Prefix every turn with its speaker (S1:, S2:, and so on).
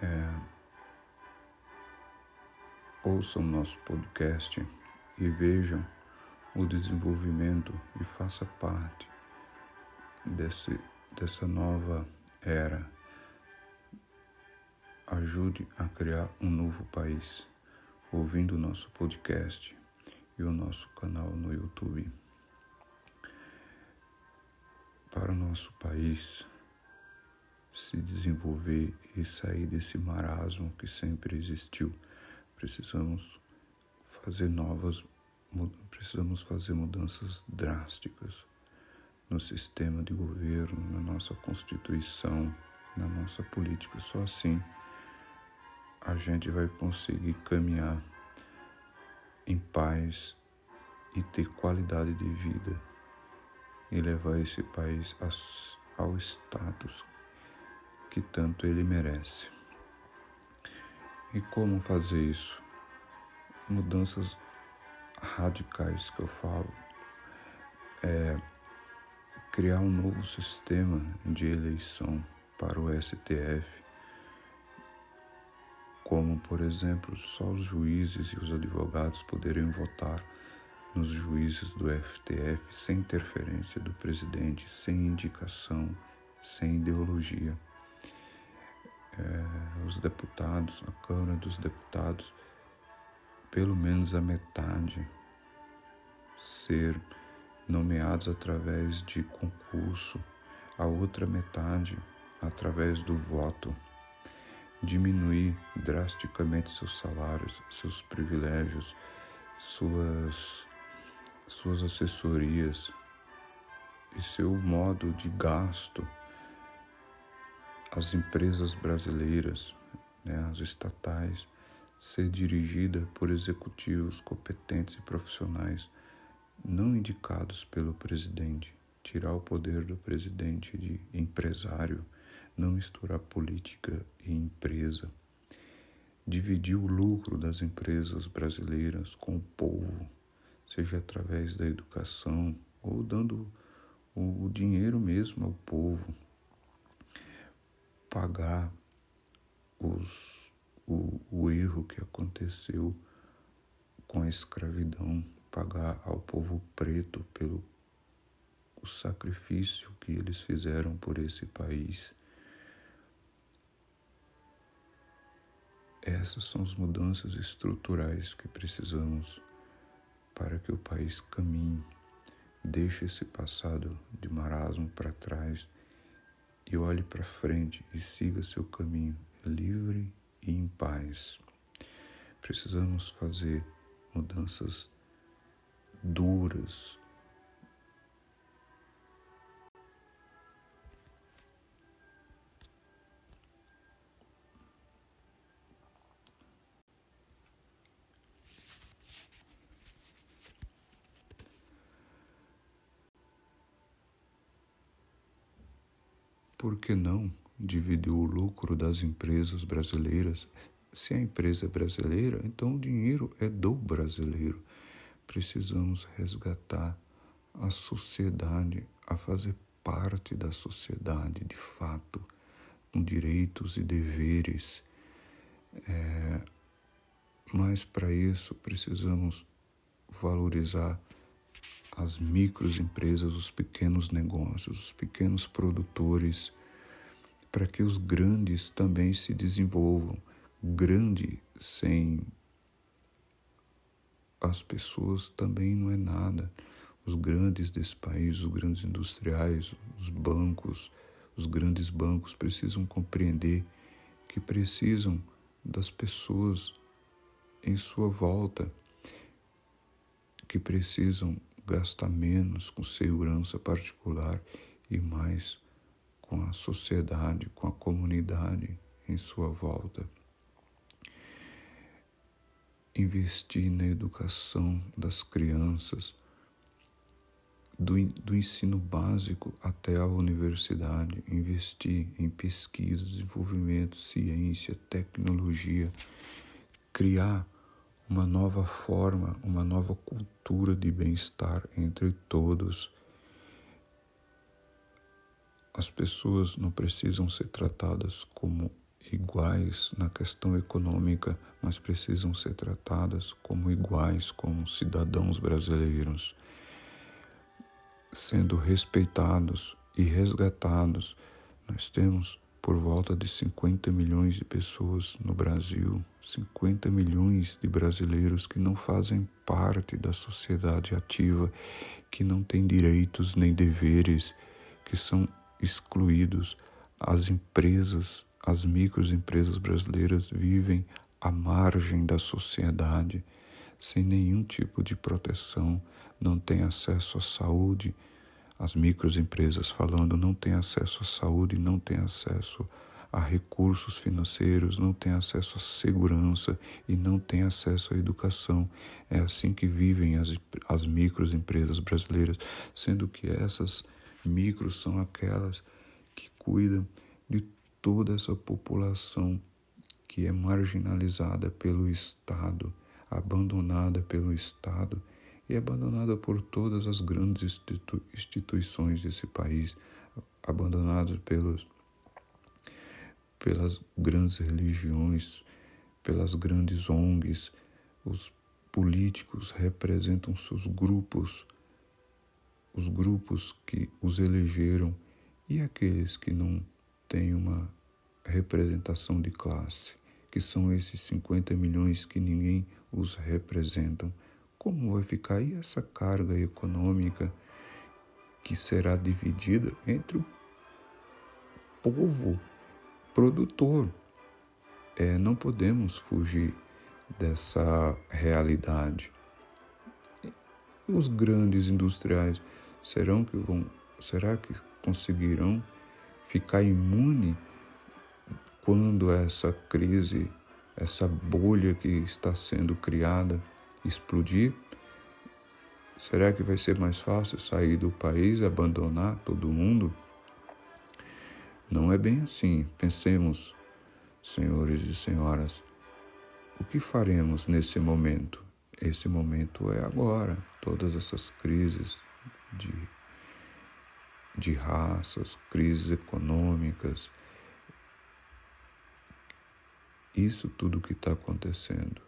S1: É, ouçam nosso podcast e vejam o desenvolvimento e faça parte desse, dessa nova era. Ajude a criar um novo país ouvindo o nosso podcast e o nosso canal no YouTube. Para o nosso país se desenvolver e sair desse marasmo que sempre existiu, precisamos fazer novas precisamos fazer mudanças drásticas no sistema de governo, na nossa Constituição, na nossa política. Só assim a gente vai conseguir caminhar em paz e ter qualidade de vida e levar esse país ao status que tanto ele merece. E como fazer isso? Mudanças radicais que eu falo é criar um novo sistema de eleição para o STF, como, por exemplo, só os juízes e os advogados poderiam votar nos juízes do FTF sem interferência do presidente, sem indicação, sem ideologia. É, os deputados, a Câmara dos Deputados, pelo menos a metade ser nomeados através de concurso, a outra metade através do voto, diminuir drasticamente seus salários, seus privilégios, suas, suas assessorias e seu modo de gasto. As empresas brasileiras, né, as estatais, ser dirigida por executivos competentes e profissionais não indicados pelo presidente, tirar o poder do presidente de empresário, não misturar política e empresa, dividir o lucro das empresas brasileiras com o povo, seja através da educação ou dando o dinheiro mesmo ao povo, pagar os, o, o erro que aconteceu com a escravidão pagar ao povo preto pelo o sacrifício que eles fizeram por esse país. Essas são as mudanças estruturais que precisamos para que o país caminhe, deixe esse passado de marasmo para trás e olhe para frente e siga seu caminho livre e em paz. Precisamos fazer mudanças duras. Por que não dividir o lucro das empresas brasileiras? Se a empresa é brasileira, então o dinheiro é do brasileiro precisamos resgatar a sociedade a fazer parte da sociedade de fato, com direitos e deveres. É, mas para isso precisamos valorizar as microempresas, os pequenos negócios, os pequenos produtores, para que os grandes também se desenvolvam. Grande sem as pessoas também não é nada. Os grandes desse país, os grandes industriais, os bancos, os grandes bancos precisam compreender que precisam das pessoas em sua volta, que precisam gastar menos com segurança particular e mais com a sociedade, com a comunidade em sua volta. Investir na educação das crianças, do, do ensino básico até a universidade, investir em pesquisa, desenvolvimento, ciência, tecnologia, criar uma nova forma, uma nova cultura de bem-estar entre todos. As pessoas não precisam ser tratadas como iguais na questão econômica, mas precisam ser tratadas como iguais, como cidadãos brasileiros, sendo respeitados e resgatados. Nós temos por volta de 50 milhões de pessoas no Brasil, 50 milhões de brasileiros que não fazem parte da sociedade ativa, que não têm direitos nem deveres, que são excluídos. As empresas, as microempresas brasileiras vivem à margem da sociedade, sem nenhum tipo de proteção, não têm acesso à saúde, as microempresas falando não têm acesso à saúde, não têm acesso a recursos financeiros, não têm acesso à segurança e não têm acesso à educação. É assim que vivem as, as microempresas brasileiras, sendo que essas micros são aquelas que cuidam de toda essa população que é marginalizada pelo Estado, abandonada pelo Estado e abandonada por todas as grandes institu instituições desse país, abandonada pelos, pelas grandes religiões, pelas grandes ONGs. Os políticos representam seus grupos, os grupos que os elegeram e aqueles que não têm uma representação de classe, que são esses 50 milhões que ninguém os representam como vai ficar aí essa carga econômica que será dividida entre o povo produtor? É, não podemos fugir dessa realidade. Os grandes industriais serão que vão, será que conseguirão ficar imune quando essa crise, essa bolha que está sendo criada explodir? Será que vai ser mais fácil sair do país, abandonar todo mundo? Não é bem assim. Pensemos, senhores e senhoras, o que faremos nesse momento? Esse momento é agora. Todas essas crises de, de raças, crises econômicas, isso tudo que está acontecendo